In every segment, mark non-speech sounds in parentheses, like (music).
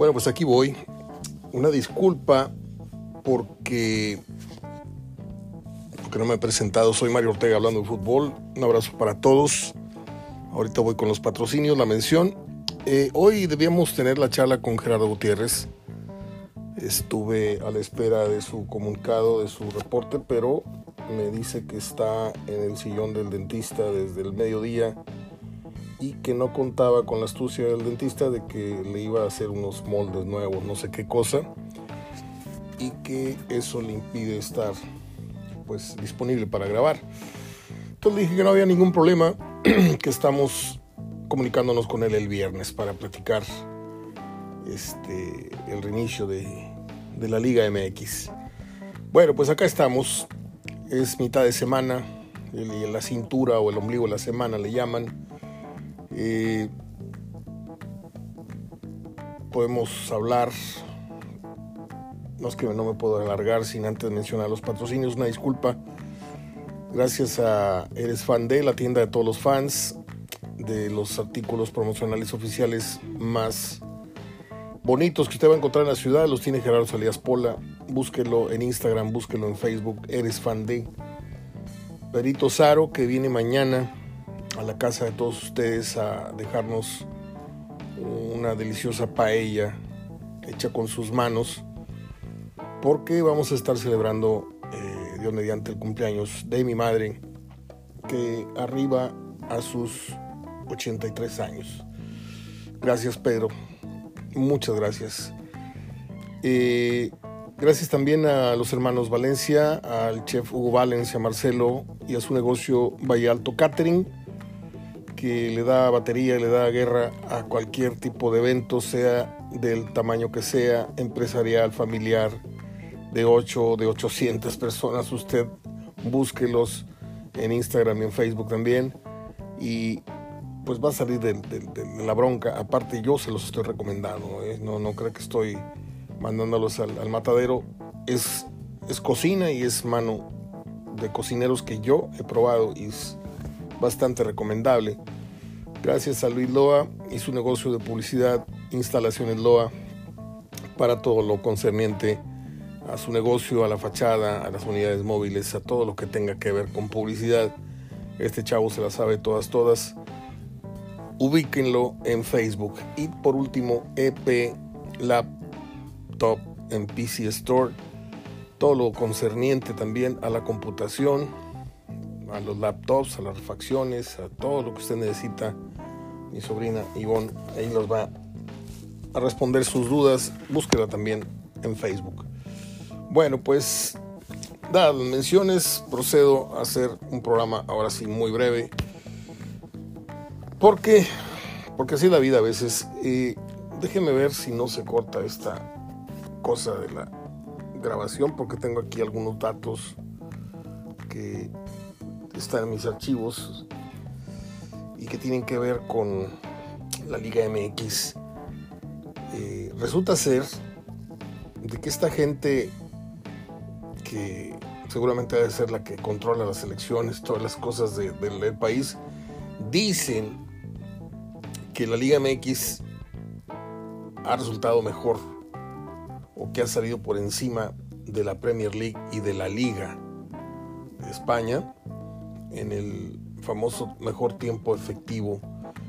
Bueno, pues aquí voy. Una disculpa porque, porque no me he presentado. Soy Mario Ortega hablando de fútbol. Un abrazo para todos. Ahorita voy con los patrocinios, la mención. Eh, hoy debíamos tener la charla con Gerardo Gutiérrez. Estuve a la espera de su comunicado, de su reporte, pero me dice que está en el sillón del dentista desde el mediodía y que no contaba con la astucia del dentista de que le iba a hacer unos moldes nuevos, no sé qué cosa, y que eso le impide estar pues disponible para grabar. Entonces dije que no había ningún problema, (clears throat) que estamos comunicándonos con él el viernes para platicar este, el reinicio de, de la Liga MX. Bueno, pues acá estamos, es mitad de semana, la cintura o el ombligo de la semana le llaman. Eh, podemos hablar, no es que no me puedo alargar sin antes mencionar los patrocinios, una disculpa. Gracias a Eres Fan de, la tienda de todos los fans, de los artículos promocionales oficiales más bonitos que usted va a encontrar en la ciudad, los tiene Gerardo Salías Pola. Búsquelo en Instagram, búsquelo en Facebook, Eres Fan de. Perito Saro, que viene mañana a la casa de todos ustedes a dejarnos una deliciosa paella hecha con sus manos, porque vamos a estar celebrando eh, Dios mediante el cumpleaños de mi madre, que arriba a sus 83 años. Gracias Pedro, muchas gracias. Eh, gracias también a los hermanos Valencia, al chef Hugo Valencia, Marcelo y a su negocio Valle Alto Catering que le da batería le da guerra a cualquier tipo de evento, sea del tamaño que sea, empresarial, familiar, de 8 de 800 personas. Usted búsquelos en Instagram y en Facebook también. Y pues va a salir de, la bronca. Aparte yo se los estoy recomendando. ¿eh? No, no creo que estoy mandándolos al, al matadero. Es, es cocina y es mano de cocineros que yo he probado y es bastante recomendable. Gracias a Luis Loa y su negocio de publicidad, Instalaciones Loa, para todo lo concerniente a su negocio, a la fachada, a las unidades móviles, a todo lo que tenga que ver con publicidad. Este chavo se la sabe todas, todas. Ubíquenlo en Facebook. Y por último, EP Laptop en PC Store. Todo lo concerniente también a la computación, a los laptops, a las refacciones, a todo lo que usted necesita. Mi sobrina Ivonne ahí nos va a responder sus dudas. Búsquela también en Facebook. Bueno, pues dadas las menciones, procedo a hacer un programa ahora sí muy breve. Porque, porque así la vida a veces. Y déjeme ver si no se corta esta cosa de la grabación, porque tengo aquí algunos datos que están mis archivos y que tienen que ver con la Liga MX. Eh, resulta ser de que esta gente que seguramente debe ser la que controla las elecciones, todas las cosas del país, dicen que la Liga MX ha resultado mejor o que ha salido por encima de la Premier League y de la Liga de España en el famoso mejor tiempo efectivo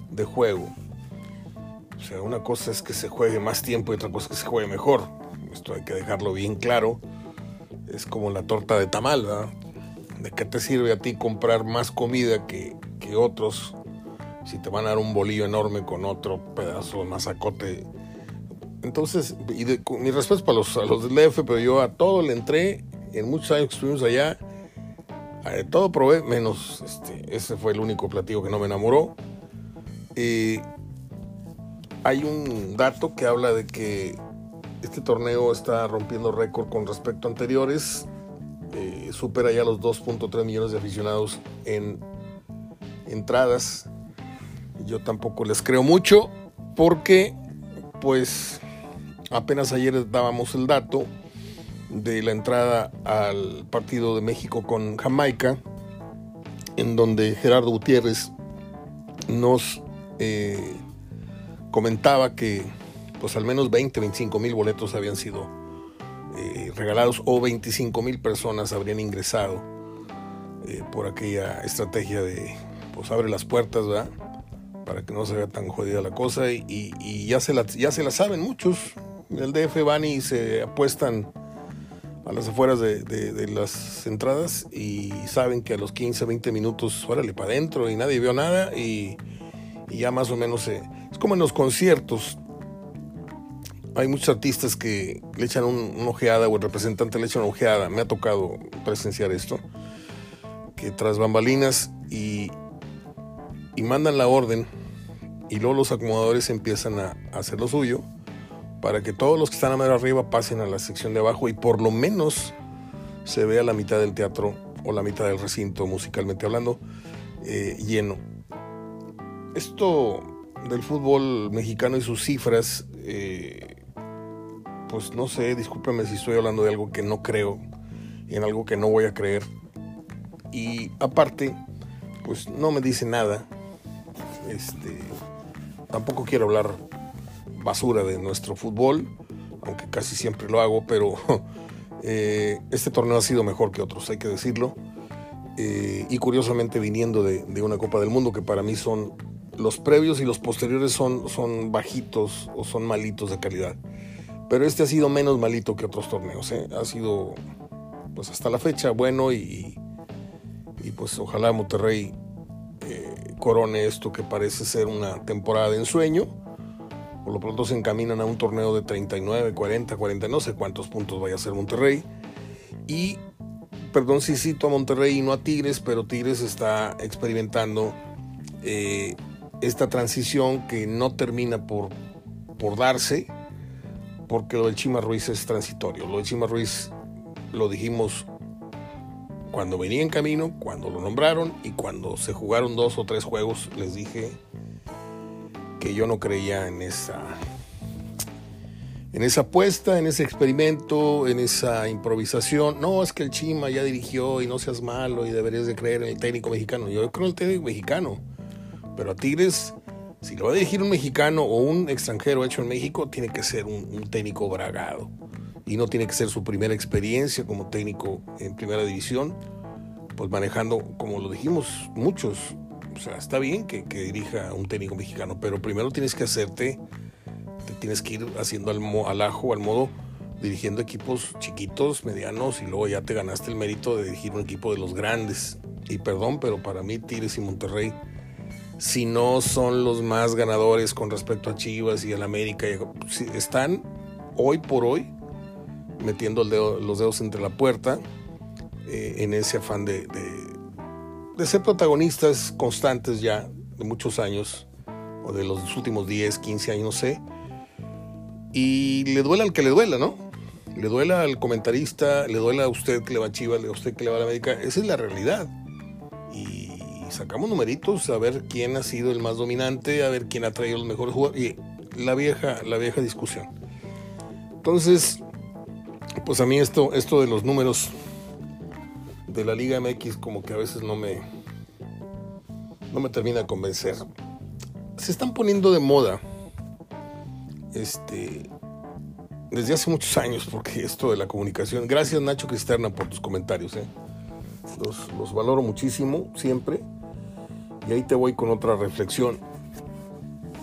de juego. O sea, una cosa es que se juegue más tiempo y otra cosa es que se juegue mejor. Esto hay que dejarlo bien claro. Es como la torta de tamal, ¿verdad? ¿De qué te sirve a ti comprar más comida que, que otros si te van a dar un bolillo enorme con otro pedazo de mazacote? Entonces, y de, mi respeto para los, a los del DF, pero yo a todo le entré en muchos años que estuvimos allá todo probé, menos este, ese fue el único platillo que no me enamoró. hay un dato que habla de que este torneo está rompiendo récord con respecto a anteriores. Eh, supera ya los 2.3 millones de aficionados en entradas. Yo tampoco les creo mucho porque pues apenas ayer dábamos el dato de la entrada al partido de México con Jamaica, en donde Gerardo Gutiérrez nos eh, comentaba que pues al menos 20, 25 mil boletos habían sido eh, regalados o 25 mil personas habrían ingresado eh, por aquella estrategia de, pues abre las puertas. Para que no se vea tan jodida la cosa y, ya, se la, ya se la saben muchos. El DF van y se apuestan a las afueras de, las entradas y saben que a los 15, 20 minutos, órale para adentro y nadie vio nada y, ya más o menos se... Es como en los conciertos. Hay muchos artistas que le echan una ojeada o el representante le echa una ojeada. Me ha tocado presenciar esto. Que tras bambalinas y, y mandan la orden y luego los acomodadores empiezan a hacer lo suyo para que todos los que están a medio arriba pasen a la sección de abajo y por lo menos se vea la mitad del teatro o la mitad del recinto musicalmente hablando eh, lleno. Esto del fútbol mexicano y sus cifras, eh, pues no sé, discúlpeme si estoy hablando de algo que no creo y en algo que no voy a creer. Y aparte, pues no me dice nada. Este, tampoco quiero hablar basura de nuestro fútbol, aunque casi siempre lo hago, pero (laughs) eh, este torneo ha sido mejor que otros, hay que decirlo. Eh, y curiosamente viniendo de, una Copa del Mundo que para mí son los previos y los posteriores son, son bajitos o son malitos de calidad. Pero este ha sido menos malito que otros torneos. ¿eh? Ha sido, pues hasta la fecha, bueno y, y pues ojalá Monterrey corone esto que parece ser una temporada de ensueño por lo pronto se encaminan a un torneo de 39, 40, 40, no sé cuántos puntos vaya a ser Monterrey. Y, perdón si cito a Monterrey y no a Tigres, pero Tigres está experimentando eh, esta transición que no termina por, por darse, porque lo del Chima Ruiz es transitorio. Lo del Chima Ruiz lo dijimos cuando venía en camino, cuando lo nombraron y cuando se jugaron dos o tres juegos, les dije que yo no creía en esa en esa apuesta, en ese experimento, en esa improvisación. No, es que el Chima ya dirigió y no seas malo y deberías de creer en el técnico mexicano. Yo creo en el técnico mexicano. Pero a Tigres, si lo va a dirigir un mexicano o un extranjero hecho en México, tiene que ser un, un técnico bragado. Y no tiene que ser su primera experiencia como técnico en primera división, pues manejando, como lo dijimos muchos, o sea, está bien que, dirija un técnico mexicano, pero primero tienes que hacerte, te tienes que ir haciendo al, al ajo, al modo, dirigiendo equipos chiquitos, medianos, y luego ya te ganaste el mérito de dirigir un equipo de los grandes. Y perdón, pero para mí Tigres y Monterrey, si no son los más ganadores con respecto a Chivas y al América, están hoy por hoy metiendo los dedos entre la puerta eh, en ese afán de ser protagonistas constantes ya de muchos años, o de los últimos 10, 15 años, no sé. Y le duela al que le duela, ¿no? Le duela al comentarista, le duela a usted que le va a Chivas, a usted que le va a la América. Esa es la realidad. Y sacamos numeritos a ver quién ha sido el más dominante, a ver quién ha traído los mejores jugadores. Y la vieja, la vieja discusión. Entonces, pues a mí esto, esto de los números de la Liga MX como que a veces no me no me termina de convencer. Se están poniendo de moda este desde hace muchos años porque esto de la comunicación. Gracias Nacho Cristerna por tus comentarios, ¿eh? los, los valoro muchísimo siempre. Y ahí te voy con otra reflexión.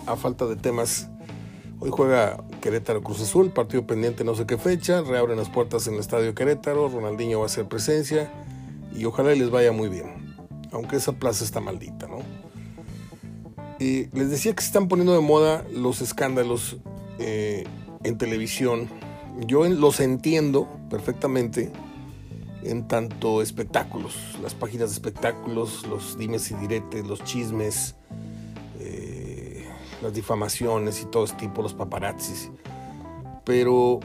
A falta de temas, hoy juega Querétaro Cruz Azul, partido pendiente no sé qué fecha, reabren las puertas en el estadio Querétaro, Ronaldinho va a hacer presencia y ojalá les vaya muy bien, aunque esa plaza está maldita, ¿no? Y les decía que se están poniendo de moda los escándalos eh, en televisión. Yo los entiendo perfectamente en tanto espectáculos, las páginas de espectáculos, los dimes y diretes, los chismes, eh, las difamaciones y todo ese tipo, los paparazzis. Pero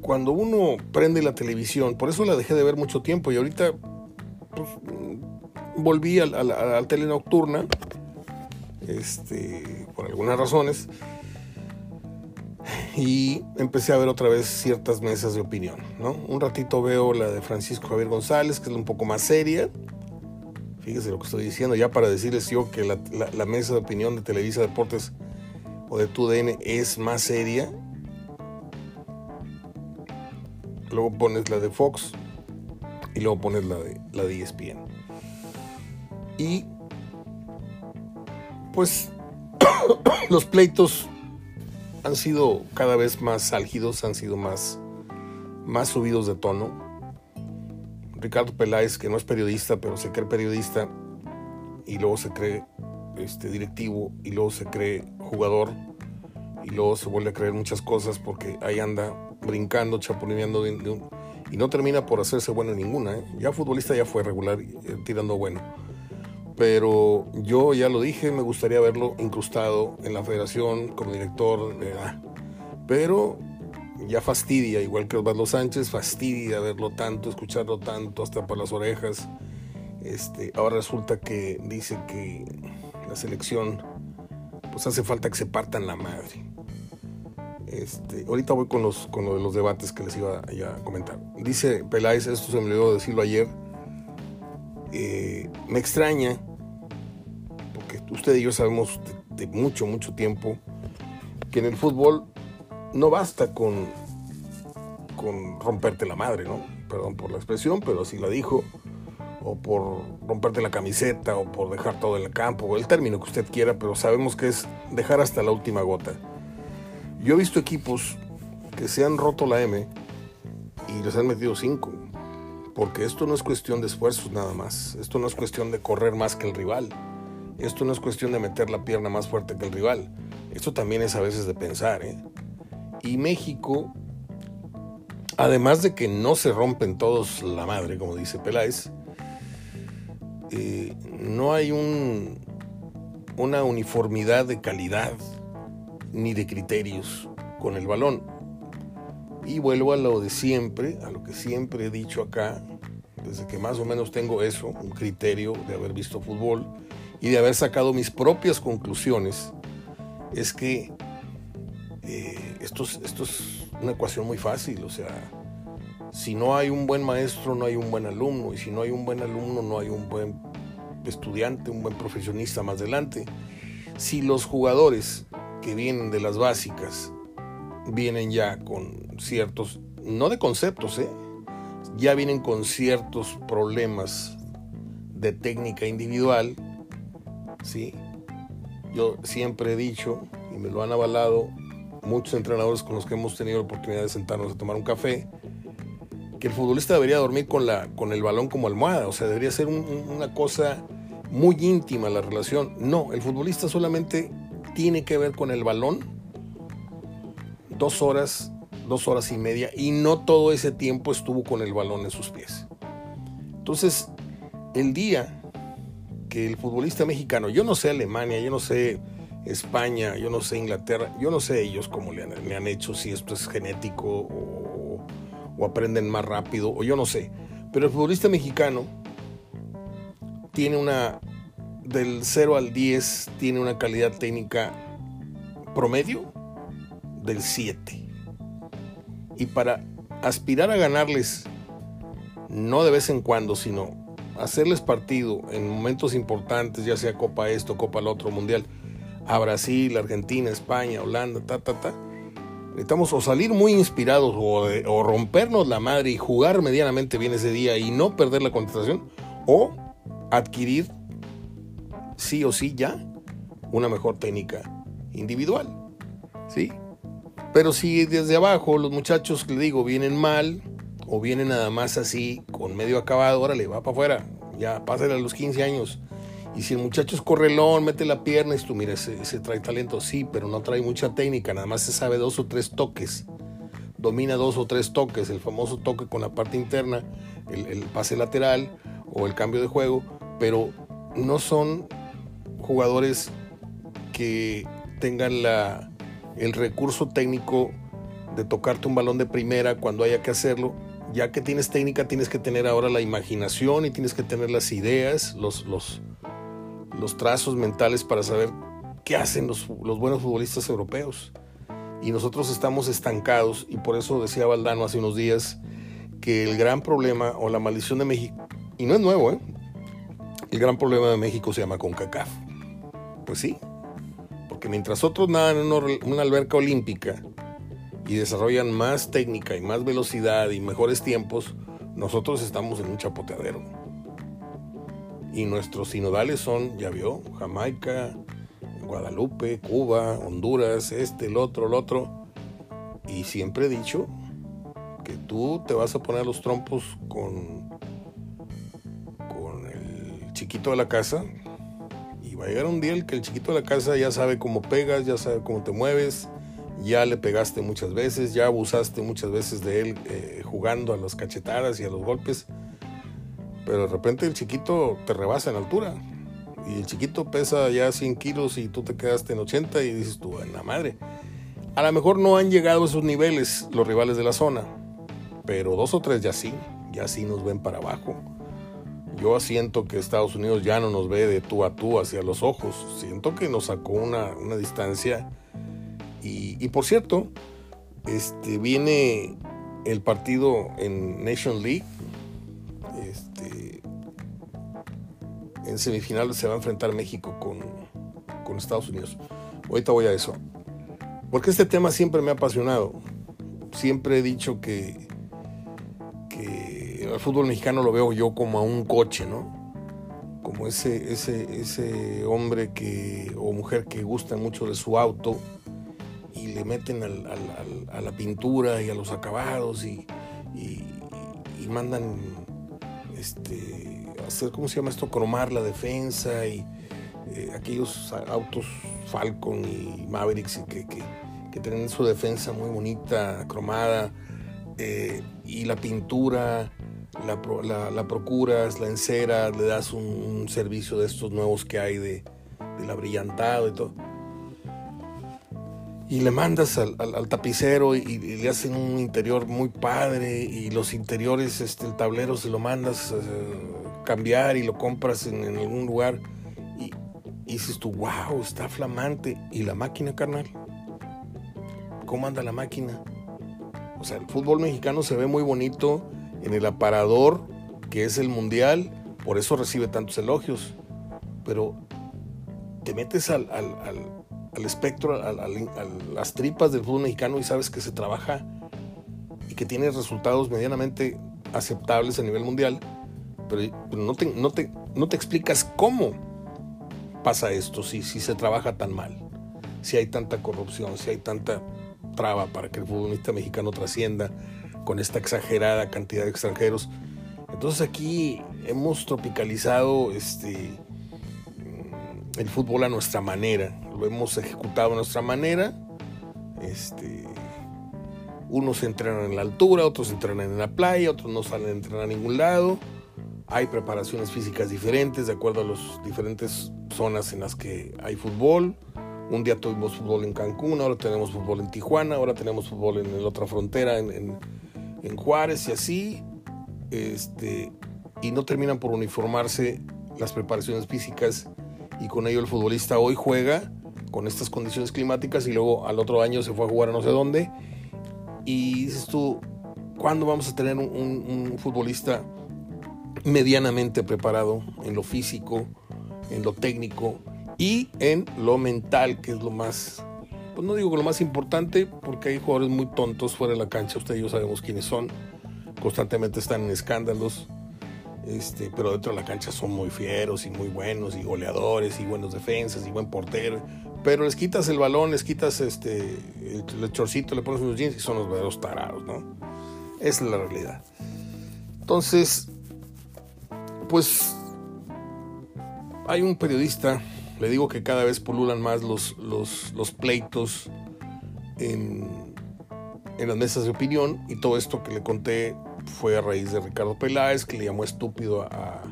cuando uno prende la televisión, por eso la dejé de ver mucho tiempo y ahorita pues, volví a, la tele nocturna, este, por algunas razones, y empecé a ver otra vez ciertas mesas de opinión. ¿no? Un ratito veo la de Francisco Javier González, que es un poco más seria. Fíjese lo que estoy diciendo, ya para decirles yo que la, la mesa de opinión de Televisa Deportes o de TUDN es más seria. Luego pones la de Fox y luego pones la de, la de ESPN. Y pues (coughs) los pleitos han sido cada vez más álgidos, han sido más, más subidos de tono. Ricardo Peláez, que no es periodista, pero se cree periodista, y luego se cree este, directivo, y luego se cree jugador, y luego se vuelve a creer muchas cosas porque ahí anda brincando, chapulineando, y no termina por hacerse bueno en ninguna. ¿eh? Ya futbolista ya fue regular, eh, tirando bueno pero yo ya lo dije, me gustaría verlo incrustado en la federación como director, pero ya fastidia, igual que Osvaldo Sánchez, fastidia verlo tanto, escucharlo tanto, hasta por las orejas. Este, ahora resulta que dice que la selección, pues hace falta que se partan la madre. Este, ahorita voy con los con lo de los debates que les iba a comentar. Dice Peláez, esto se me olvidó decirlo ayer. Eh, me extraña usted y yo sabemos de, mucho, mucho tiempo que en el fútbol no basta con, con romperte la madre, ¿no? Perdón por la expresión, pero así la dijo. O por romperte la camiseta, o por dejar todo en el campo, o el término que usted quiera, pero sabemos que es dejar hasta la última gota. Yo he visto equipos que se han roto la M y les han metido cinco. Porque esto no es cuestión de esfuerzos nada más. Esto no es cuestión de correr más que el rival. Esto no es cuestión de meter la pierna más fuerte que el rival. Esto también es a veces de pensar. ¿eh? Y México, además de que no se rompen todos la madre, como dice Peláez, eh, no hay un, una uniformidad de calidad ni de criterios con el balón. Y vuelvo a lo de siempre, a lo que siempre he dicho acá, desde que más o menos tengo eso, un criterio de haber visto fútbol y de haber sacado mis propias conclusiones, es que eh, esto, es, esto es una ecuación muy fácil, o sea, si no hay un buen maestro, no hay un buen alumno, y si no hay un buen alumno, no hay un buen estudiante, un buen profesionista más adelante. Si los jugadores que vienen de las básicas vienen ya con ciertos, no de conceptos, ¿eh? ya vienen con ciertos problemas de técnica individual, ¿sí? Yo siempre he dicho, y me lo han avalado muchos entrenadores con los que hemos tenido la oportunidad de sentarnos a tomar un café, que el futbolista debería dormir con, la, con el balón como almohada, o sea, debería ser una cosa muy íntima la relación. No, el futbolista solamente tiene que ver con el balón dos horas, dos horas y media, y no todo ese tiempo estuvo con el balón en sus pies. Entonces, el día que el futbolista mexicano, yo no sé Alemania, yo no sé España, yo no sé Inglaterra, yo no sé ellos cómo le han, hecho, si esto es genético o, aprenden más rápido, o yo no sé. Pero el futbolista mexicano tiene una, del 0 al 10, tiene una calidad técnica promedio del 7. Y para aspirar a ganarles, no de vez en cuando, sino hacerles partido en momentos importantes, ya sea Copa esto, Copa el otro, Mundial, a Brasil, Argentina, España, Holanda, ta, ta, ta. Necesitamos o salir muy inspirados o, rompernos la madre y jugar medianamente bien ese día y no perder la concentración, o adquirir sí o sí ya una mejor técnica individual. ¿Sí? Pero si desde abajo los muchachos, le digo, vienen mal, o viene nada más así, con medio acabado, órale, va para afuera, ya pásale a los 15 años. Y si el muchacho es correlón, mete la pierna y tú, mira, se, trae talento, sí, pero no trae mucha técnica, nada más se sabe dos o tres toques. Domina dos o tres toques, el famoso toque con la parte interna, el pase lateral o el cambio de juego, pero no son jugadores que tengan la, el recurso técnico de tocarte un balón de primera cuando haya que hacerlo ya que tienes técnica, tienes que tener ahora la imaginación y tienes que tener las ideas, los, los, los trazos mentales para saber qué hacen los, los, buenos futbolistas europeos. Y nosotros estamos estancados y por eso decía Valdano hace unos días que el gran problema o la maldición de México, y no es nuevo, ¿eh? el gran problema de México se llama CONCACAF. Pues sí, Porque mientras otros nadan en una alberca olímpica y desarrollan más técnica y más velocidad y mejores tiempos, nosotros estamos en un chapoteadero. Y nuestros sinodales son, ya vio, Jamaica, Guadalupe, Cuba, Honduras, este, el otro, el otro. Y siempre he dicho que tú te vas a poner los trompos con, con el chiquito de la casa. Va a llegar un día el que el chiquito de la casa ya sabe cómo pegas, ya sabe cómo te mueves, ya le pegaste muchas veces, ya abusaste muchas veces de él eh, jugando a las cachetadas y a los golpes. Pero de repente el chiquito te rebasa en altura. Y el chiquito pesa ya 100 kilos y tú te quedaste en 80 y dices tú, en la madre. A lo mejor no han llegado a esos niveles los rivales de la zona, pero dos o tres ya sí, ya sí nos ven para abajo. Yo siento que Estados Unidos ya no nos ve de tú a tú hacia los ojos, siento que nos sacó una, una distancia. Y, por cierto, este, viene el partido en Nation League en semifinales se va a enfrentar México con, con Estados Unidos. Ahorita voy a eso. Porque este tema siempre me ha apasionado. Siempre he dicho que el fútbol mexicano lo veo yo como a un coche, ¿no? Como ese, ese, ese hombre que, o mujer que gusta mucho de su auto y le meten a la pintura y a los acabados y, y, y mandan este, hacer, ¿cómo se llama esto? Cromar la defensa y eh, aquellos autos Falcon y Mavericks que, que, que, tienen su defensa muy bonita, cromada, eh, y la pintura, la, la, procuras, la enceras, le das un, servicio de estos nuevos que hay de, de la brillantado y todo y le mandas al, al, tapicero y, le hacen un interior muy padre y los interiores, este, el tablero se lo mandas a cambiar y lo compras en, en algún lugar y, y, dices tú, wow, está flamante. ¿Y la máquina, carnal? ¿Cómo anda la máquina? O sea, el fútbol mexicano se ve muy bonito en el aparador que es el mundial, por eso recibe tantos elogios, pero te metes al, al al espectro, a, las tripas del fútbol mexicano y sabes que se trabaja y que tiene resultados medianamente aceptables a nivel mundial, pero, no, te, no, te, no te explicas cómo pasa esto, si, si se trabaja tan mal, si hay tanta corrupción, si hay tanta traba para que el futbolista mexicano trascienda con esta exagerada cantidad de extranjeros. Entonces aquí hemos tropicalizado este, el fútbol a nuestra manera, lo hemos ejecutado a nuestra manera. Este, unos entrenan en la altura, otros entrenan en la playa, otros no salen a entrenar a ningún lado. Hay preparaciones físicas diferentes de acuerdo a las diferentes zonas en las que hay fútbol. Un día tuvimos fútbol en Cancún, ahora tenemos fútbol en Tijuana, ahora tenemos fútbol en la otra frontera, en, en Juárez y así. Este, y no terminan por uniformarse las preparaciones físicas y con ello el futbolista hoy juega con estas condiciones climáticas y luego al otro año se fue a jugar a no sé dónde. Y dices tú, ¿cuándo vamos a tener un, futbolista medianamente preparado en lo físico, en lo técnico y en lo mental, que es lo más, pues no digo que lo más importante, porque hay jugadores muy tontos fuera de la cancha, ustedes y yo sabemos quiénes son, constantemente están en escándalos, este, pero dentro de la cancha son muy fieros y muy buenos y goleadores y buenos defensas y buen portero pero les quitas el balón, les quitas este, el, chorcito, le pones unos jeans y son los verdaderos tarados, ¿no? Esa es la realidad. Entonces, pues hay un periodista, le digo que cada vez pululan más los, los, los pleitos en, en, las mesas de opinión y todo esto que le conté fue a raíz de Ricardo Peláez, que le llamó estúpido a,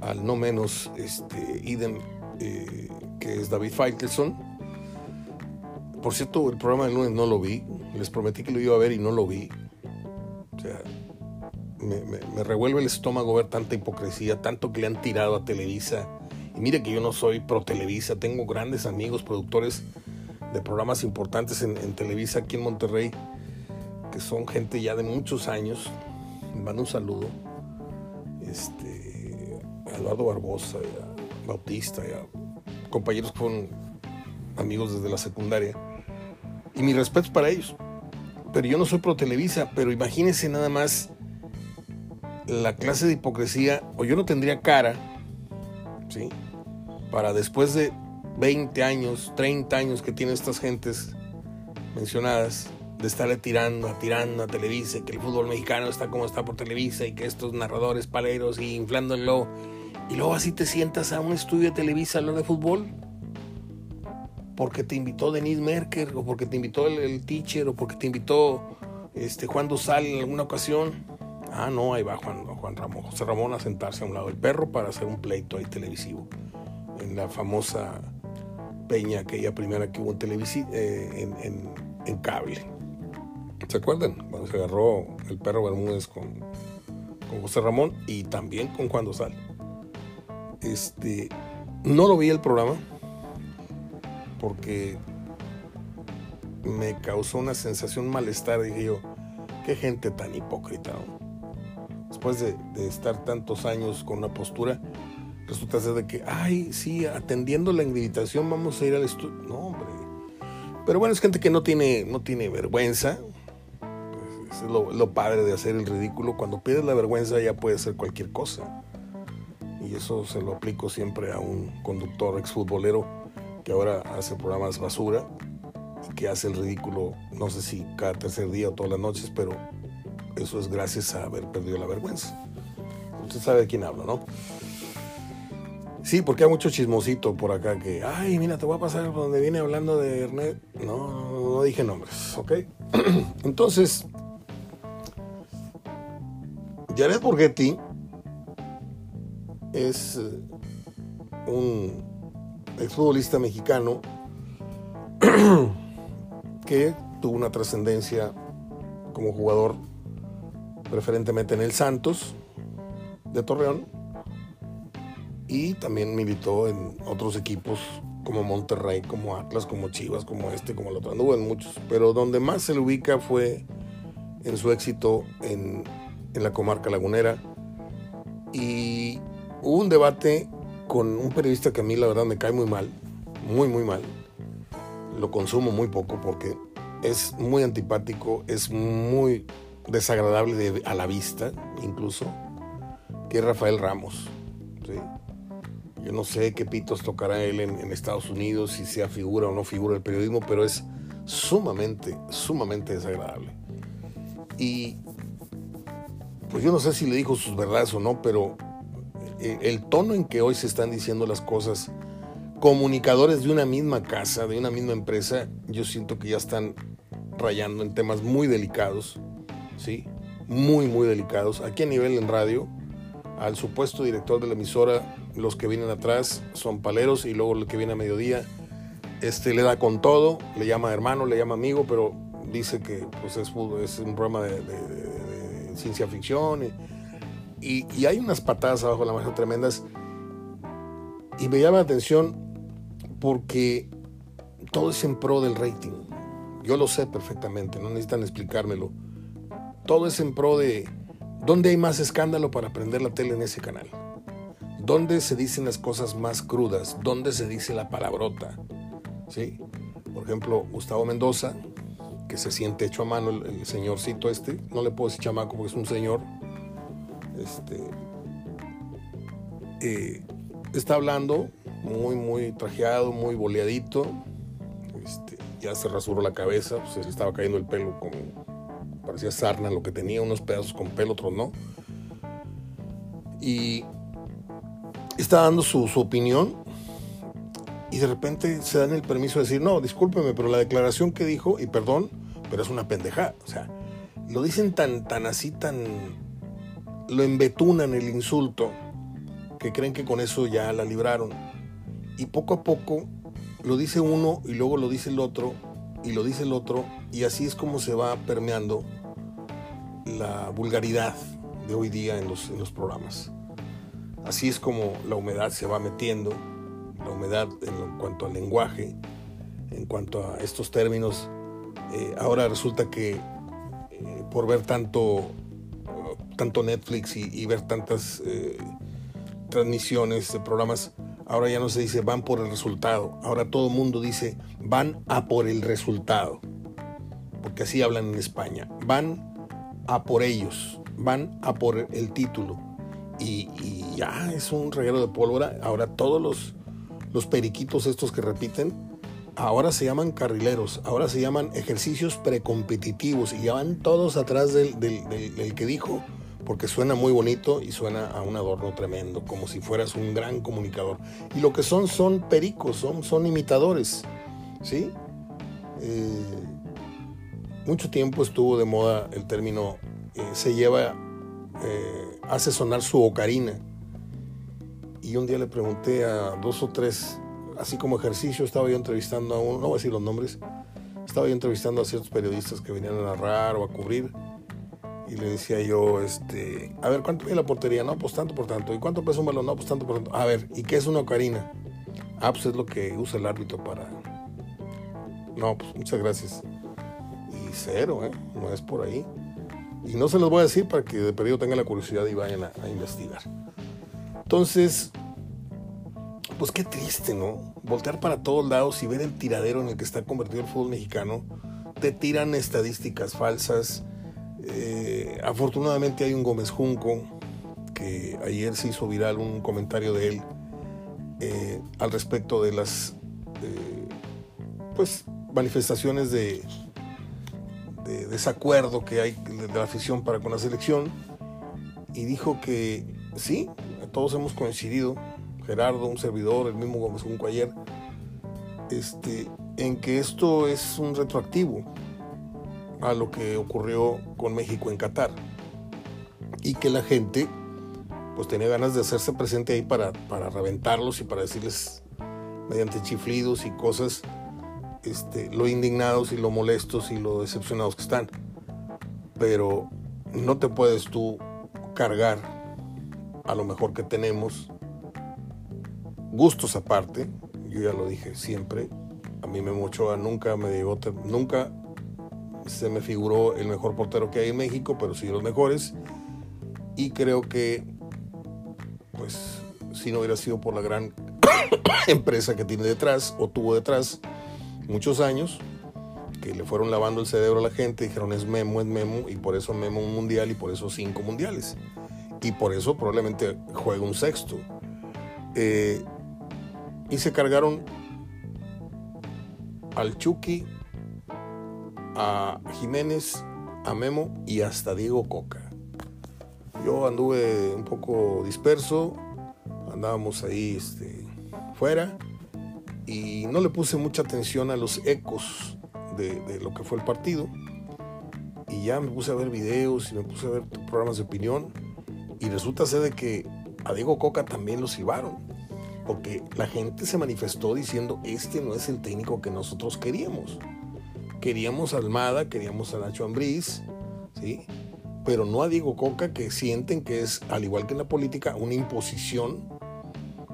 al no menos este, idem eh, que es David Faitelson. Por cierto, el programa del lunes no lo vi. Les prometí que lo iba a ver y no lo vi. O sea, me, revuelve el estómago ver tanta hipocresía, tanto que le han tirado a Televisa. Mire que yo no soy pro Televisa, tengo grandes amigos, productores de programas importantes en, Televisa aquí en Monterrey, que son gente ya de muchos años. Me mando un saludo. Este, a Eduardo Barbosa, a Bautista, a compañeros fueron amigos desde la secundaria. Y mi respeto para ellos. Pero yo no soy pro Televisa, pero imagínense nada más la clase de hipocresía, o yo no tendría cara, ¿sí? Para después de 20 años, 30 años que tienen estas gentes mencionadas, de estarle tirando, tirando a Televisa, que el fútbol mexicano está como está por Televisa y que estos narradores paleros y inflándolo. Y luego así te sientas a un estudio de Televisa a de fútbol. Porque te invitó Denise Merker, o porque te invitó el, teacher, o porque te invitó este, Juan Dosal en alguna ocasión. Ah, no, ahí va Juan, Juan Ramón, José Ramón a sentarse a un lado del perro para hacer un pleito ahí televisivo. En la famosa peña, aquella primera que hubo en, eh, en cable. ¿Se acuerdan? Cuando se agarró el perro Bermúdez con, con José Ramón y también con Juan Dosal. Este, no lo vi el programa porque me causó una sensación malestar. Dije yo, qué gente tan hipócrita. Después de, estar tantos años con una postura, resulta ser de que, ay, sí, atendiendo la invitación vamos a ir al estudio. No, hombre. Pero bueno, es gente que no tiene, no tiene vergüenza, es lo, padre de hacer el ridículo. Cuando pierdes la vergüenza ya puede ser cualquier cosa. Y eso se lo aplico siempre a un conductor exfutbolero que ahora hace programas basura y que hace el ridículo, no sé si cada tercer día o todas las noches, pero eso es gracias a haber perdido la vergüenza. Usted sabe de quién hablo, ¿no? Sí, porque hay mucho chismosito por acá que, ay, mira, te voy a pasar donde viene hablando de Ernest. No, no, no dije nombres, ¿ok? (clears throat) Entonces, Jared Borghetti es eh, un exfutbolista mexicano (clears throat) que tuvo una trascendencia como jugador preferentemente en el Santos de Torreón y también militó en otros equipos como Monterrey, como Atlas, como Chivas, como este, como el otro. Anduvo en muchos, pero donde más se le ubica fue en su éxito en en la comarca lagunera. Y hubo un debate con un periodista que a mí la verdad me cae muy mal, muy, muy mal. Lo consumo muy poco porque es muy antipático, es muy desagradable a la vista, incluso, que es Rafael Ramos. No sé qué pitos tocará él en, en, Estados Unidos, si sea figura o no figura del periodismo, pero es sumamente, sumamente desagradable. Y pues yo no sé si le dijo sus verdades o no, pero el tono en que hoy se están diciendo las cosas, comunicadores de una misma casa, de una misma empresa, yo siento que ya están rayando en temas muy delicados, ¿sí? Muy, muy delicados. Aquí a nivel en radio, al supuesto director de la emisora, los que vienen atrás son paleros y luego el que viene a mediodía, este le da con todo, le llama hermano, le llama amigo, pero dice que pues, es, un programa de ciencia ficción. Y, y, hay unas patadas abajo de la mesa tremendas. Y me llama la atención porque todo es en pro del rating. Yo lo sé perfectamente, no necesitan explicármelo. Todo es en pro de dónde hay más escándalo para prender la tele en ese canal. Dónde se dicen las cosas más crudas, dónde se dice la palabrota. ¿Sí? Por ejemplo, Gustavo Mendoza, que se siente hecho a mano el, señorcito este, no le puedo decir chamaco porque es un señor, este, eh, está hablando muy, muy trajeado, muy boleadito, este, ya se rasuró la cabeza, pues, se le estaba cayendo el pelo como, parecía sarna lo que tenía, unos pedazos con pelo, otros no. Y está dando su, su opinión y de repente se dan el permiso de decir, no, discúlpeme, pero la declaración que dijo, y perdón, pero es una pendejada. O sea, lo dicen tan, tan así, tan. Lo embetunan el insulto, que creen que con eso ya la libraron. Y poco a poco lo dice uno y luego lo dice el otro y lo dice el otro, y así es como se va permeando la vulgaridad de hoy día en los, en los programas. Así es como la humedad se va metiendo, la humedad en cuanto al lenguaje, en cuanto a estos términos eh, ahora resulta que eh, por ver tanto, tanto Netflix y, ver tantas eh, transmisiones de programas, Ahora ya no se dice van por el resultado. Ahora todo el mundo dice van a por el resultado. Porque así hablan en España. Van a por ellos. Van a por el título. Y, ya es un reguero de pólvora. Ahora todos los, los periquitos estos que repiten, ahora se llaman carrileros. Ahora se llaman ejercicios precompetitivos. Y ya van todos atrás del, del que dijo porque suena muy bonito y suena a un adorno tremendo, como si fueras un gran comunicador. Y lo que son son pericos, son, son imitadores, ¿sí? Eh, mucho tiempo estuvo de moda el término eh, se lleva, eh, hace sonar su ocarina. Y un día le pregunté a dos o tres, así como ejercicio, estaba yo entrevistando a uno, no voy a decir los nombres, estaba yo entrevistando a ciertos periodistas que venían a narrar o a cubrir y le decía yo, este, a ver, ¿cuánto pide la portería? No, pues tanto por tanto. ¿Y cuánto pesa un balón? No, pues tanto por tanto. A ver, ¿y qué es una ocarina? Ah, pues es lo que usa el árbitro para... No, pues muchas gracias. Y cero, ¿eh? No es por ahí. Y no se los voy a decir para que de periodo tengan la curiosidad y vayan a, investigar. Entonces, pues qué triste, ¿no? Voltear para todos lados y ver el tiradero en el que está convertido el fútbol mexicano. Te tiran estadísticas falsas, eh, afortunadamente hay un Gómez Junco, que ayer se hizo viral un comentario de él eh, al respecto de las eh, pues, manifestaciones de, de, desacuerdo que hay de la afición para con la selección y dijo que sí, todos hemos coincidido, Gerardo, un servidor, el mismo Gómez Junco ayer, este, en que esto es un retroactivo, a lo que ocurrió con México en Qatar. Y que la gente pues tenía ganas de hacerse presente ahí para, para reventarlos y para decirles mediante chiflidos y cosas este, lo indignados y lo molestos y lo decepcionados que están. Pero no te puedes tú cargar a lo mejor que tenemos, gustos aparte, yo ya lo dije siempre, a mí me Ochoa nunca me llegó, nunca se me figuró el mejor portero que hay en México, pero sí los mejores. Y creo que, pues, si no hubiera sido por la gran (coughs) empresa que tiene detrás o tuvo detrás muchos años, que le fueron lavando el cerebro a la gente, dijeron es Memo, es Memo, y por eso Memo un mundial y por eso cinco mundiales. Y por eso probablemente juega un sexto. Eh, y se cargaron al Chucky, a Jiménez, a Memo y hasta Diego Coca. Yo anduve un poco disperso, andábamos ahí este, fuera y no le puse mucha atención a los ecos de, lo que fue el partido. Y ya me puse a ver videos y me puse a ver programas de opinión. Y resulta ser de que a Diego Coca también lo silbaron. Porque la gente se manifestó diciendo, este no es el técnico que nosotros queríamos. Queríamos a Almada, queríamos a Nacho Ambriz, ¿sí? pero no a Diego Coca, que sienten que es, al igual que en la política, una imposición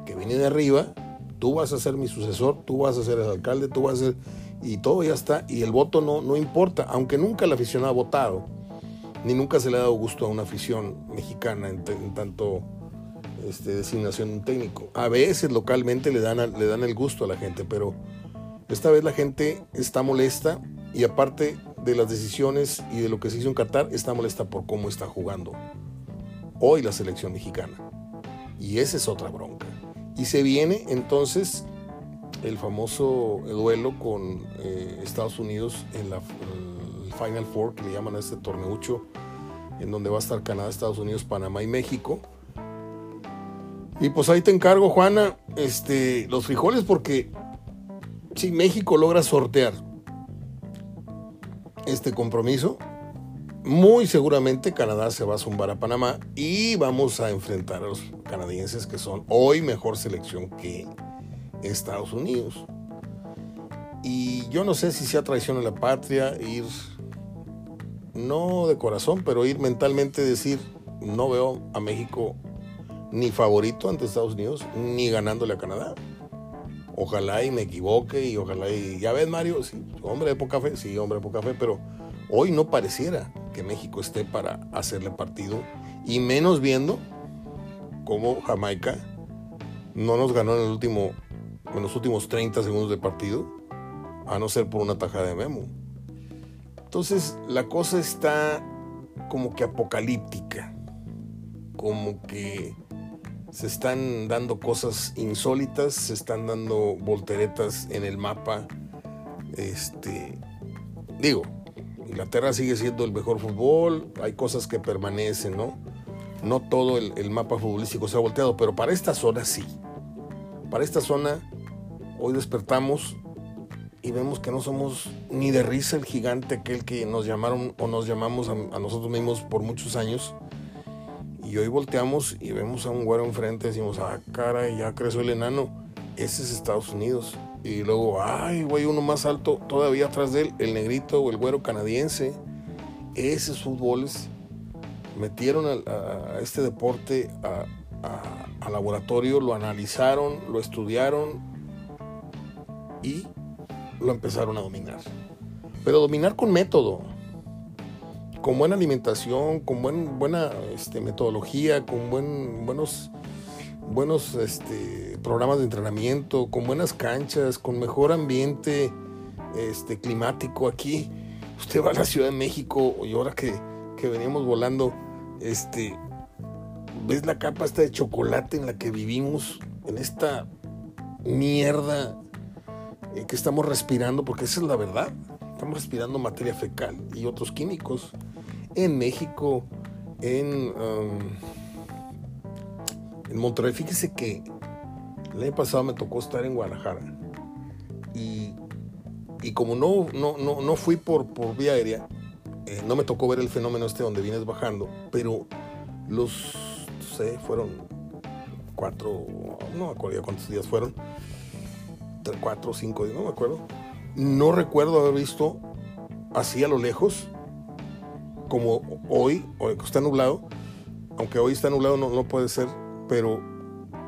que viene de arriba. Tú vas a ser mi sucesor, tú vas a ser el alcalde, tú vas a ser. Y todo ya está. Y el voto no, no importa, aunque nunca la afición ha votado, ni nunca se le ha dado gusto a una afición mexicana en, tanto este, designación de un técnico. A veces localmente le dan, le dan el gusto a la gente, pero esta vez la gente está molesta y aparte de las decisiones y de lo que se hizo en Qatar, está molesta por cómo está jugando hoy la selección mexicana. Y esa es otra bronca. Y se viene entonces el famoso duelo con eh, Estados Unidos en la Final Four, que le llaman a este torneucho, en donde va a estar Canadá, Estados Unidos, Panamá y México. Y pues ahí te encargo, Juana, este, los frijoles, porque si México logra sortear este compromiso, muy seguramente Canadá se va a zumbar a Panamá y vamos a enfrentar a los canadienses que son hoy mejor selección que Estados Unidos. Y yo no sé si sea traición a la patria ir, no de corazón, pero ir mentalmente decir, no veo a México ni favorito ante Estados Unidos, ni ganándole a Canadá. Ojalá y me equivoque y ojalá y... Ya ves, Mario, sí, hombre de poca fe, sí, hombre de poca fe, pero hoy no pareciera que México esté para hacerle partido y menos viendo cómo Jamaica no nos ganó en, el último, en los últimos 30 segundos de partido, a no ser por una tajada de Memo. Entonces la cosa está como que apocalíptica, como que se están dando cosas insólitas, se están dando volteretas en el mapa. Este, digo, Inglaterra sigue siendo el mejor fútbol, hay cosas que permanecen, ¿no? No todo el, mapa futbolístico se ha volteado, pero para esta zona sí. Para esta zona, hoy despertamos y vemos que no somos ni de risa el gigante aquel que nos llamaron o nos llamamos a, nosotros mismos por muchos años. Y hoy volteamos y vemos a un güero enfrente y decimos, ah, cara, ya creció el enano. Ese es Estados Unidos. Y luego, ay, güey, uno más alto todavía atrás de él, el negrito o el güero canadiense. Esos fútboles metieron a, este deporte a laboratorio, lo analizaron, lo estudiaron y lo empezaron a dominar. Pero dominar con método, con buena alimentación, con buen, buena este, metodología, con buen, buenos, buenos este, programas de entrenamiento, con buenas canchas, con mejor ambiente este, climático aquí. Usted va a la Ciudad de México y ahora que, que veníamos volando, este, ves la capa esta de chocolate en la que vivimos, en esta mierda eh, que estamos respirando, porque esa es la verdad. Estamos respirando materia fecal y otros químicos. En México, en, um, en Monterrey, fíjese que el año pasado me tocó estar en Guadalajara. Y, como no, no, no, no fui por, por vía aérea, eh, no me tocó ver el fenómeno este donde vienes bajando, pero los, no sé, fueron cuatro, no me acuerdo cuántos días fueron, cuatro o cinco días, no me acuerdo. No recuerdo haber visto así a lo lejos, como hoy, hoy está nublado, aunque hoy está nublado no, no puede ser, pero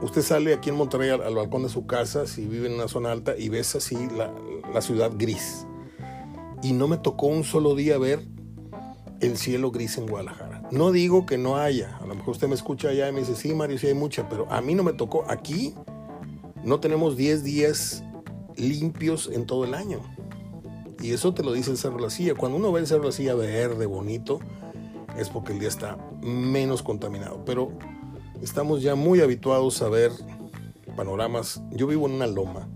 usted sale aquí en Monterrey al, balcón de su casa, si vive en una zona alta, y ves así la, ciudad gris. Y no me tocó un solo día ver el cielo gris en Guadalajara. No digo que no haya, a lo mejor usted me escucha allá y me dice, sí, Mario, sí hay mucha, pero a mí no me tocó. Aquí no tenemos 10 días limpios en todo el año. Y eso te lo dice el Cerro La Silla. Cuando uno ve el Cerro La Silla verde, bonito, es porque el día está menos contaminado. Pero estamos ya muy habituados a ver panoramas. Yo vivo en una loma,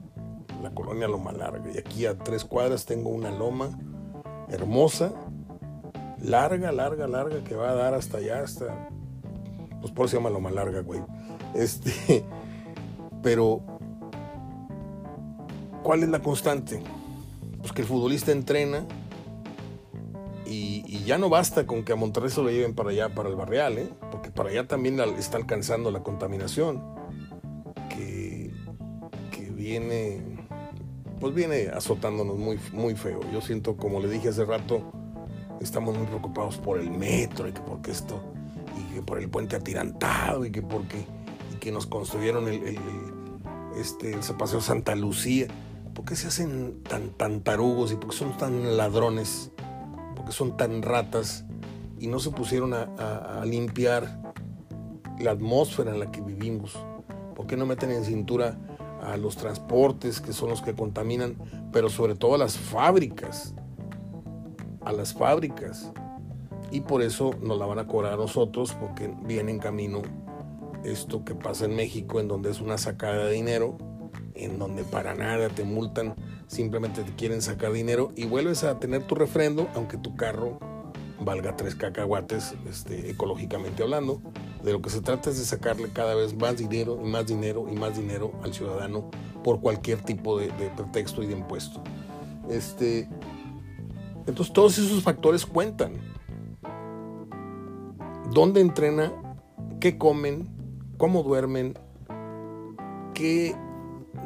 la colonia Loma Larga, y aquí a tres cuadras tengo una loma hermosa, larga, larga, larga, que va a dar hasta allá, hasta. Pues por eso se llama Loma Larga, güey. Este. (laughs) Pero ¿Cuál es la constante? Pues que el futbolista entrena y, ya no basta con que a Monterrey se lo lleven para allá, para el barrial, ¿eh? porque para allá también está alcanzando la contaminación que, que viene, pues viene azotándonos muy, muy feo. Yo siento, como le dije hace rato, estamos muy preocupados por el metro y que porque esto, y que por el puente atirantado y que porque que nos construyeron el, el, este, el Santa Lucía. ¿Por qué se hacen tan, tan tarugos y por qué son tan ladrones? ¿Por qué son tan ratas? Y no se pusieron a, limpiar la atmósfera en la que vivimos. ¿Por qué no meten en cintura a los transportes que son los que contaminan, pero sobre todo a las fábricas? A las fábricas. Y por eso nos la van a cobrar a nosotros porque viene en camino esto que pasa en México, en donde es una sacada de dinero en donde para nada te multan, simplemente te quieren sacar dinero y vuelves a tener tu refrendo, aunque tu carro valga tres cacahuates este, ecológicamente hablando. De lo que se trata es de sacarle cada vez más dinero y más dinero y más dinero al ciudadano por cualquier tipo de, pretexto y de impuesto. Este, entonces todos esos factores cuentan. ¿Dónde entrena? ¿Qué comen? ¿Cómo duermen? ¿Qué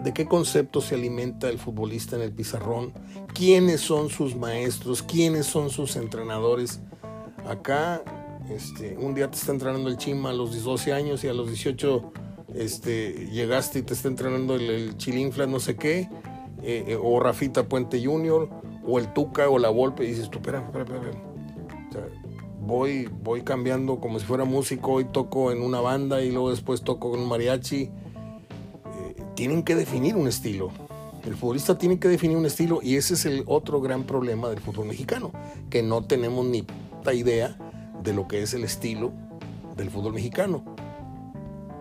de qué concepto se alimenta el futbolista en el pizarrón, quiénes son sus maestros, quiénes son sus entrenadores. Acá, este, un día te está entrenando el Chima a los 12 años y a los 18 este, llegaste y te está entrenando el, Chilinfla no sé qué, eh, eh, o Rafita Puente Junior, o el Tuca o la Volpe, y dices tú, espera, espera, espera. voy, voy cambiando como si fuera músico, hoy toco en una banda y luego después toco con un mariachi tienen que definir un estilo. El futbolista tiene que definir un estilo y ese es el otro gran problema del fútbol mexicano, que no tenemos ni idea de lo que es el estilo del fútbol mexicano.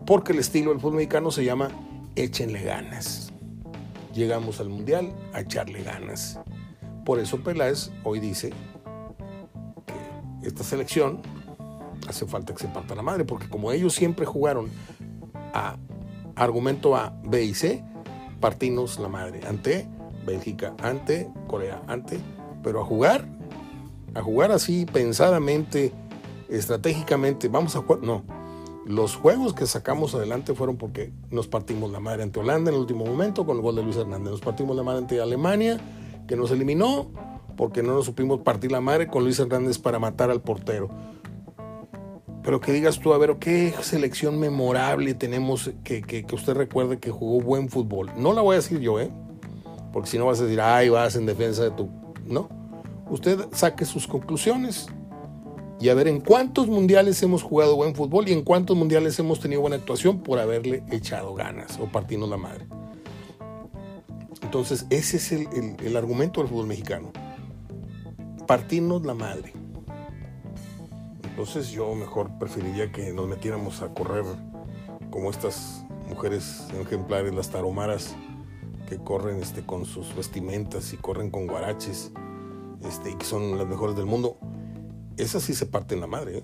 Porque el estilo del fútbol mexicano se llama échenle ganas. Llegamos al mundial a echarle ganas. Por eso Peláez hoy dice que esta selección hace falta que se parta la madre, porque como ellos siempre jugaron a argumento A, B y C, partimos la madre ante Bélgica, ante Corea, ante, pero a jugar, a jugar así pensadamente, estratégicamente, vamos a jugar, no. Los juegos que sacamos adelante fueron porque nos partimos la madre ante Holanda en el último momento con el gol de Luis Hernández. Nos partimos la madre ante Alemania, que nos eliminó porque no nos supimos partir la madre con Luis Hernández para matar al portero. Pero que digas tú, a ver, ¿qué selección memorable tenemos que, que, usted recuerde que jugó buen fútbol? No la voy a decir yo, ¿eh? Porque si no vas a decir, ay, vas en defensa de tu... No. Usted saque sus conclusiones y a ver en cuántos mundiales hemos jugado buen fútbol y en cuántos mundiales hemos tenido buena actuación por haberle echado ganas o partirnos la madre. Entonces, ese es el, el, el argumento del fútbol mexicano. Partirnos la madre. Entonces yo mejor preferiría que nos metiéramos a correr como estas mujeres ejemplares, las taromaras, que corren este, con sus vestimentas y corren con guaraches este, y que son las mejores del mundo. Esas sí se parten la madre. ¿eh?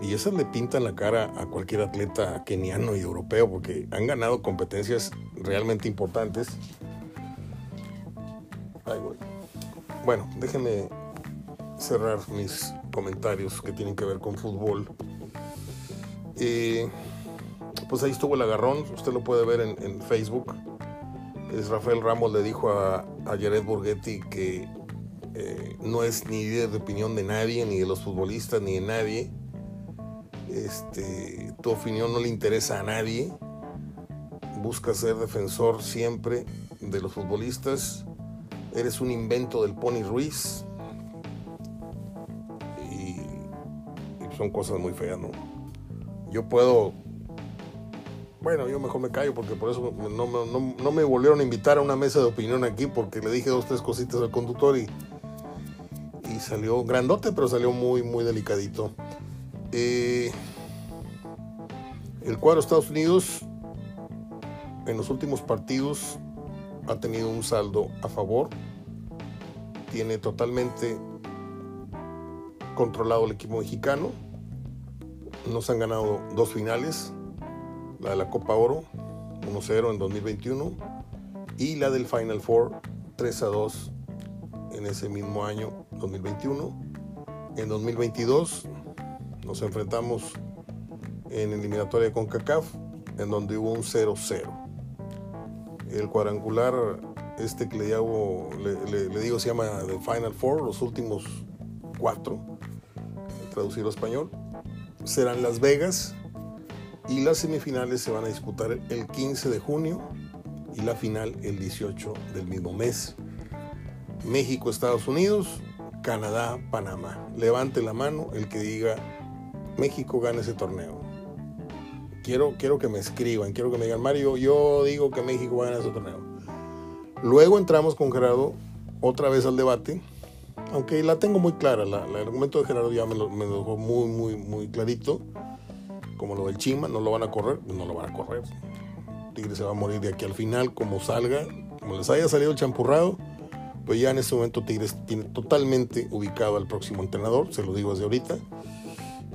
Y esas le pintan la cara a cualquier atleta keniano y europeo porque han ganado competencias realmente importantes. bueno, déjenme cerrar mis comentarios que tienen que ver con fútbol. pues ahí estuvo el agarrón, usted lo puede ver en, Facebook. Es Rafael Ramos le dijo a, a Jared Borghetti que eh, no es ni de opinión de nadie, ni de los futbolistas, ni de nadie. Este, tu opinión no le interesa a nadie. Busca ser defensor siempre de los futbolistas. Eres un invento del Pony Ruiz. Son cosas muy feas, ¿no? Yo puedo, bueno, yo mejor me callo porque por eso no, me volvieron a invitar a una mesa de opinión aquí porque le dije dos, tres cositas al conductor y, y salió grandote, pero salió muy, muy delicadito. Eh, el cuadro Estados Unidos en los últimos partidos ha tenido un saldo a favor. Tiene totalmente controlado el equipo mexicano nos han ganado dos finales, la de la Copa Oro, 1-0 en 2021, y la del Final Four, 3-2 en ese mismo año, 2021. En 2022 nos enfrentamos en eliminatoria con CACAF, en donde hubo un 0-0. El cuadrangular, este que le, le, digo, se llama The Final Four, los últimos cuatro, traducido a español serán Las Vegas y las semifinales se van a disputar el 15 de junio y la final el 18 del mismo mes. México, Estados Unidos, Canadá, Panamá. Levante la mano el que diga México gana ese torneo. Quiero, quiero que me escriban, quiero que me digan, Mario, yo digo que México va a ganar ese torneo. Luego entramos con Gerardo otra vez al debate aunque la tengo muy clara, el argumento de Gerardo ya me lo, dejó muy, muy, muy clarito, como lo del Chima, no lo van a correr, no lo van a correr. Tigre se va a morir de aquí al final, como salga, como les haya salido el champurrado, pues ya en este momento Tigres tiene totalmente ubicado al próximo entrenador, se lo digo desde ahorita.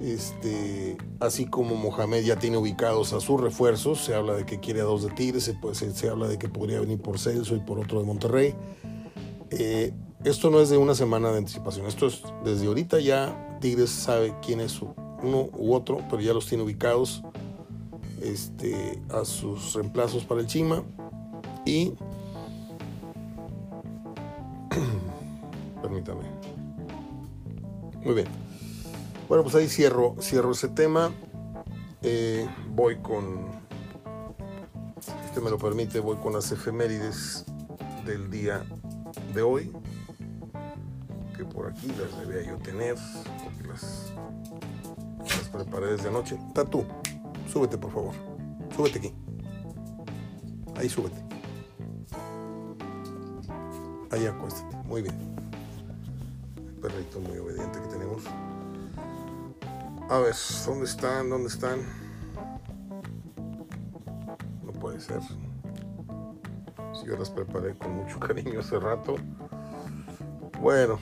Este, así como Mohamed ya tiene ubicados a sus refuerzos, se habla de que quiere a dos de Tigres, se, se, habla de que podría venir por Celso y por otro de Monterrey. Eh, esto no es de una semana de anticipación, esto es desde ahorita ya Tigres sabe quién es uno u otro, pero ya los tiene ubicados este, a sus reemplazos para el Chima y (clears throat) permítame. Muy bien. Bueno, pues ahí cierro, cierro ese tema. Eh, voy con, si usted me lo permite, voy con las efemérides del día de hoy por aquí las debía yo tener, porque las, las preparé desde anoche. Tatu, súbete por favor, súbete aquí. Ahí súbete. Ahí acuéstate. Muy bien. perrito muy obediente que tenemos. A ver, ¿dónde están? ¿Dónde están? No puede ser. Si yo las preparé con mucho (laughs) cariño hace rato. Bueno,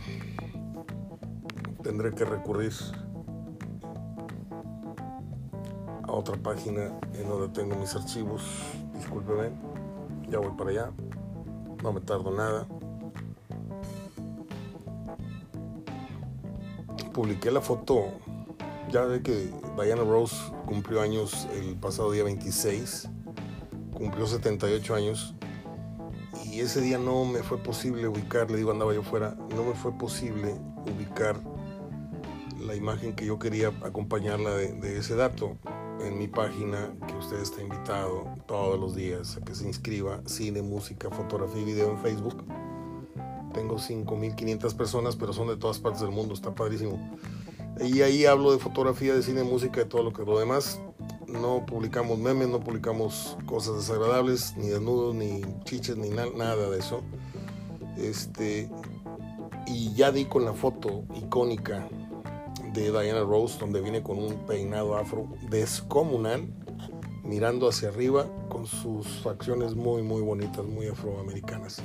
tendré que recurrir a otra página en donde tengo mis archivos. Discúlpeme, ya voy para allá. No me tardo nada. Publiqué la foto. Ya ve que Diana Rose cumplió años el pasado día 26. Cumplió 78 años y ese día no me fue posible ubicar, le digo andaba yo fuera, no me fue posible ubicar la imagen que yo quería acompañarla de, ese dato en mi página que usted está invitado todos los días a que se inscriba cine, música, fotografía y video en Facebook. Tengo 5.500 personas, pero son de todas partes del mundo, está padrísimo. Y ahí hablo de fotografía, de cine, música, de todo lo que lo demás no publicamos memes, no publicamos cosas desagradables, ni desnudos, ni chiches, ni nada de eso. Este, y ya di con la foto icónica de Diana Rose, donde viene con un peinado afro descomunal, mirando hacia arriba, con sus facciones muy, muy bonitas, muy afroamericanas.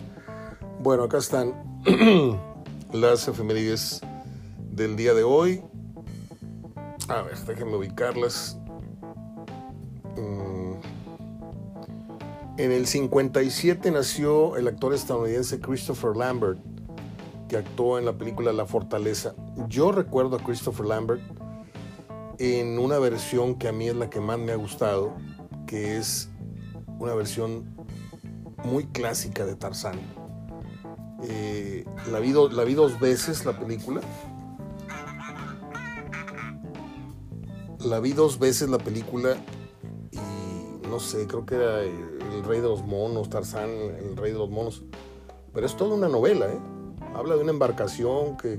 Bueno, acá están (clears throat) las efemérides del día de hoy. A ver, déjenme ubicarlas. En el 57 nació el actor estadounidense Christopher Lambert, que actuó en la película La Fortaleza. Yo recuerdo a Christopher Lambert en una versión que a mí es la que más me ha gustado, que es una versión muy clásica de Tarzán. Eh, la, vi la vi dos veces la película. La vi dos veces la película no sé, creo que era el, rey de los monos, Tarzán, el rey de los monos. Pero es toda una novela, ¿eh? Habla de una embarcación que,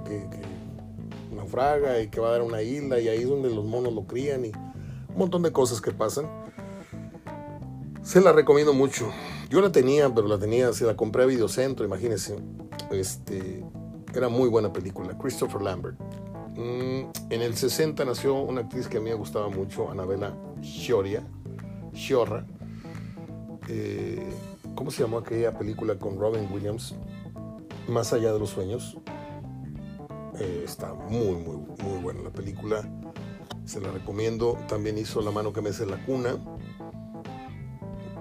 naufraga y que va a dar una isla y ahí es donde los monos lo crían y un montón de cosas que pasan. Se la recomiendo mucho. Yo la tenía, pero la tenía, se la compré a Videocentro, imagínense. Este, era muy buena película, Christopher Lambert. Mm, en el 60 nació una actriz que a mí me gustaba mucho, Anabela Shiorra. Eh, ¿Cómo se llamó aquella película con Robin Williams? Más allá de los sueños. Eh, está muy, muy, muy buena la película. Se la recomiendo. También hizo La mano que me hace la cuna.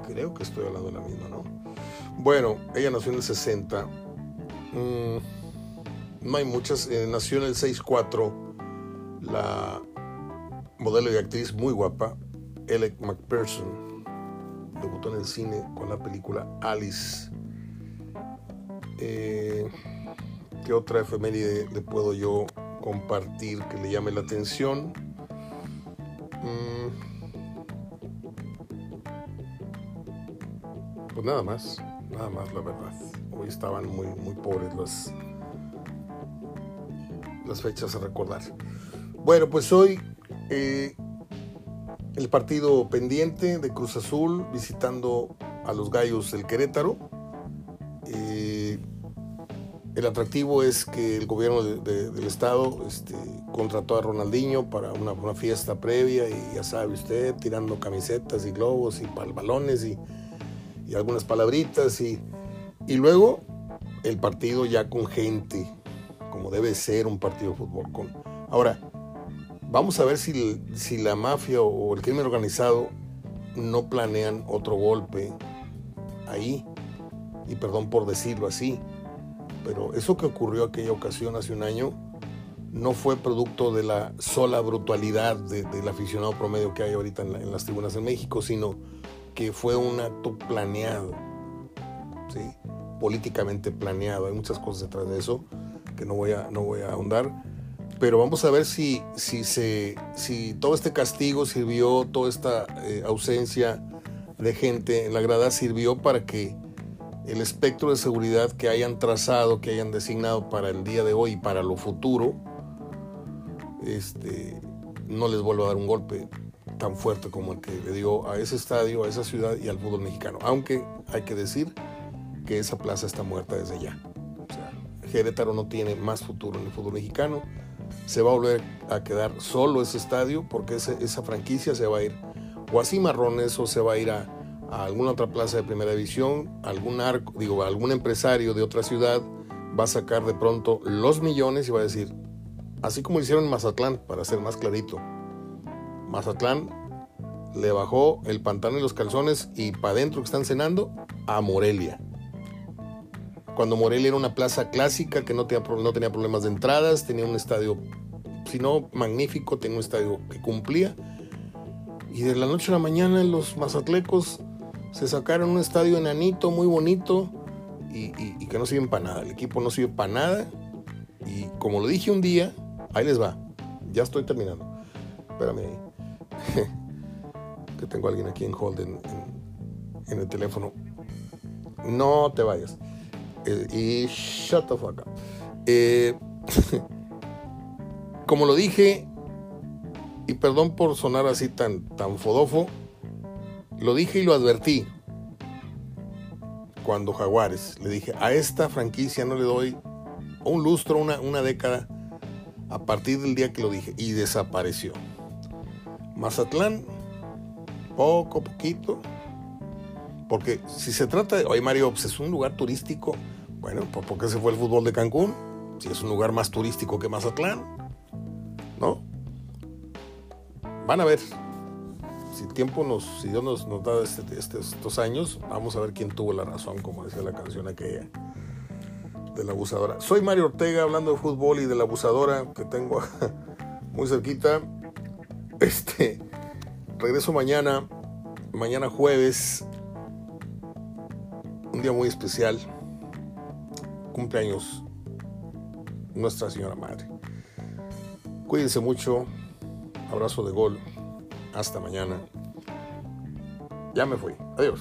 Creo que estoy hablando de la misma, ¿no? Bueno, ella nació en el 60. Mm, no hay muchas. Eh, nació en el 64. La modelo y actriz muy guapa, Alec McPherson debutó en el cine con la película Alice. Eh, ¿Qué otra efeméride le puedo yo compartir que le llame la atención? Mm. Pues nada más, nada más la verdad. Hoy estaban muy, muy pobres las, las fechas a recordar. Bueno, pues hoy eh, el partido pendiente de Cruz Azul visitando a los Gallos del Querétaro. Eh, el atractivo es que el gobierno del estado este, contrató a Ronaldinho para una, fiesta previa y ya sabe usted, tirando camisetas y globos y balones y, y algunas palabritas y, y luego el partido ya con gente, como debe ser un partido de fútbol. Con... Ahora, Vamos a ver si, si la mafia o el crimen organizado no planean otro golpe ahí. Y perdón por decirlo así, pero eso que ocurrió aquella ocasión hace un año no fue producto de la sola brutalidad del aficionado promedio que hay ahorita en, las tribunas en México, sino que fue un acto planeado, ¿sí? políticamente planeado. Hay muchas cosas detrás de eso que no voy a, no voy a ahondar pero vamos a ver si, si, se, si todo este castigo sirvió, toda esta eh, ausencia de gente en la grada sirvió para que el espectro de seguridad que hayan trazado, que hayan designado para el día de hoy y para lo futuro, este, no les vuelva a dar un golpe tan fuerte como el que le dio a ese estadio, a esa ciudad y al fútbol mexicano. Aunque hay que decir que esa plaza está muerta desde ya. O sea, no tiene más futuro en el fútbol mexicano. Se va a volver a quedar solo ese estadio porque esa franquicia se va a ir o a Cimarrones o se va a ir a, alguna otra plaza de primera división, algún arco, digo, algún empresario de otra ciudad va a sacar de pronto los millones y va a decir, así como hicieron en Mazatlán, para ser más clarito, Mazatlán le bajó el pantalón y los calzones y para adentro que están cenando a Morelia. Cuando Morelia era una plaza clásica que no tenía, problemas de entradas, tenía un estadio, si no magnífico, tenía un estadio que cumplía. Y de la noche a la mañana los mazatlecos se sacaron un estadio enanito, muy bonito, y, que no sirve para nada. El equipo no sirve para nada. Y como lo dije un día, ahí les va. Ya estoy terminando. Espérame ahí. (laughs) que tengo a alguien aquí en hold en, el teléfono. No te vayas. Y shut the fuck up. Eh, (laughs) como lo dije, y perdón por sonar así tan, tan fodofo, lo dije y lo advertí cuando Jaguares. Le dije, a esta franquicia no le doy un lustro, una, una década, a partir del día que lo dije, y desapareció. Mazatlán poco, poquito. Porque si se trata de, oye Mario, pues es un lugar turístico, bueno, ¿por qué se fue el fútbol de Cancún? Si es un lugar más turístico que Mazatlán, ¿no? Van a ver. Si tiempo nos, si Dios nos, nos da este, este, estos años, vamos a ver quién tuvo la razón, como decía la canción aquella de la abusadora. Soy Mario Ortega hablando de fútbol y de la abusadora que tengo (laughs) muy cerquita. Este, regreso mañana, mañana jueves, un día muy especial, cumpleaños Nuestra Señora Madre. Cuídense mucho, abrazo de gol, hasta mañana. Ya me fui, adiós.